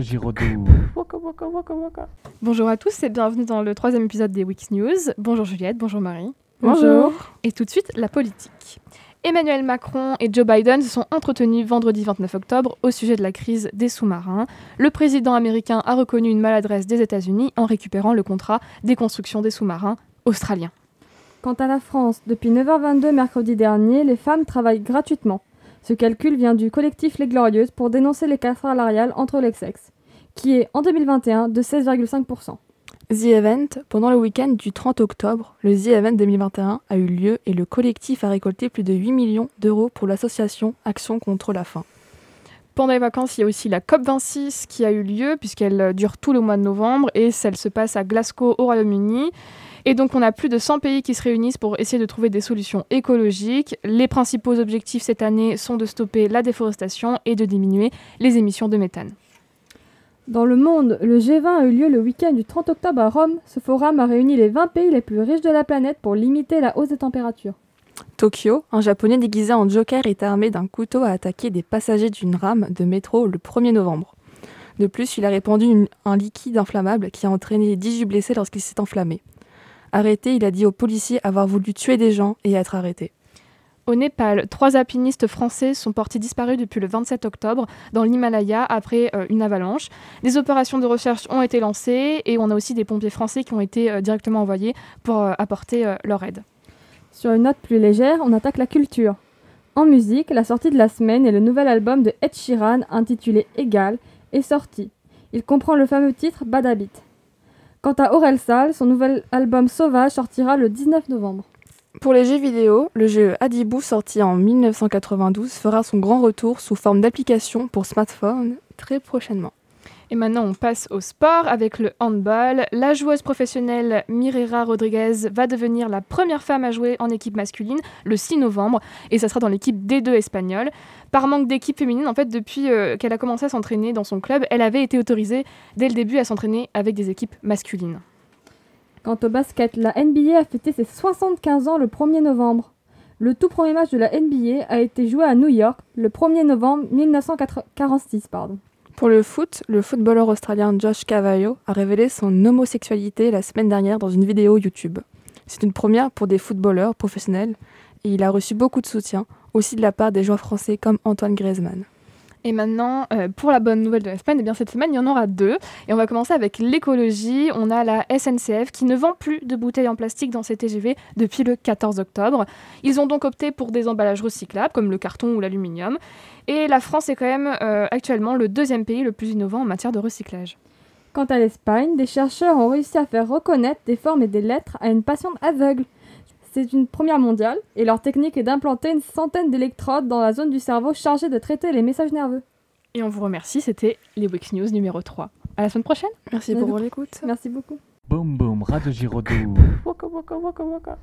Giraudoux. Waka. Bonjour à tous et bienvenue dans le troisième épisode des Weeks News. Bonjour Juliette, bonjour Marie. Bonjour. Et tout de suite, la politique. Emmanuel Macron et Joe Biden se sont entretenus vendredi 29 octobre au sujet de la crise des sous-marins. Le président américain a reconnu une maladresse des États-Unis en récupérant le contrat des constructions des sous-marins australiens. Quant à la France, depuis 9h22 mercredi dernier, les femmes travaillent gratuitement. Ce calcul vient du collectif Les Glorieuses pour dénoncer l'écart salarial entre les sexes, qui est en 2021 de 16,5%. The Event, pendant le week-end du 30 octobre, le The Event 2021 a eu lieu et le collectif a récolté plus de 8 millions d'euros pour l'association Action contre la faim. Pendant les vacances, il y a aussi la COP26 qui a eu lieu, puisqu'elle euh, dure tout le mois de novembre, et celle se passe à Glasgow au Royaume-Uni. Et donc on a plus de 100 pays qui se réunissent pour essayer de trouver des solutions écologiques. Les principaux objectifs cette année sont de stopper la déforestation et de diminuer les émissions de méthane. Dans le monde, le G20 a eu lieu le week-end du 30 octobre à Rome. Ce forum a réuni les 20 pays les plus riches de la planète pour limiter la hausse des températures. Tokyo, un japonais déguisé en Joker est armé d'un couteau à attaquer des passagers d'une rame de métro le 1er novembre. De plus, il a répandu un liquide inflammable qui a entraîné 18 blessés lorsqu'il s'est enflammé. Arrêté, il a dit aux policiers avoir voulu tuer des gens et être arrêté. Au Népal, trois alpinistes français sont portés disparus depuis le 27 octobre dans l'Himalaya après euh, une avalanche. Des opérations de recherche ont été lancées et on a aussi des pompiers français qui ont été euh, directement envoyés pour euh, apporter leur aide. Sur une note plus légère, on attaque la culture. En musique, la sortie de la semaine est le nouvel album de Ed Sheeran intitulé Égal est sorti. Il comprend le fameux titre Bad Habit. Quant à Aurel Sal, son nouvel album Sauvage sortira le 19 novembre. Pour les jeux vidéo, le jeu Adibou sorti en 1992 fera son grand retour sous forme d'application pour smartphone très prochainement. Et maintenant, on passe au sport avec le handball. La joueuse professionnelle Mirera Rodriguez va devenir la première femme à jouer en équipe masculine le 6 novembre et ça sera dans l'équipe D2 espagnole. Par manque d'équipe féminine, en fait, depuis euh, qu'elle a commencé à s'entraîner dans son club, elle avait été autorisée dès le début à s'entraîner avec des équipes masculines. Quant au basket, la NBA a fêté ses 75 ans le 1er novembre. Le tout premier match de la NBA a été joué à New York le 1er novembre 1946. Pardon. Pour le foot, le footballeur australien Josh Cavallo a révélé son homosexualité la semaine dernière dans une vidéo YouTube. C'est une première pour des footballeurs professionnels et il a reçu beaucoup de soutien, aussi de la part des joueurs français comme Antoine Griezmann. Et maintenant, euh, pour la bonne nouvelle de la semaine, eh cette semaine, il y en aura deux. Et on va commencer avec l'écologie. On a la SNCF qui ne vend plus de bouteilles en plastique dans ses TGV depuis le 14 octobre. Ils ont donc opté pour des emballages recyclables, comme le carton ou l'aluminium. Et la France est quand même euh, actuellement le deuxième pays le plus innovant en matière de recyclage. Quant à l'Espagne, des chercheurs ont réussi à faire reconnaître des formes et des lettres à une patiente aveugle. C'est une première mondiale et leur technique est d'implanter une centaine d'électrodes dans la zone du cerveau chargée de traiter les messages nerveux. Et on vous remercie, c'était les Wix News numéro 3. À la semaine prochaine Merci Merci. pour l'écoute. Merci beaucoup. Boum, boum, Radio Giraudoux. Waka, waka, waka, waka.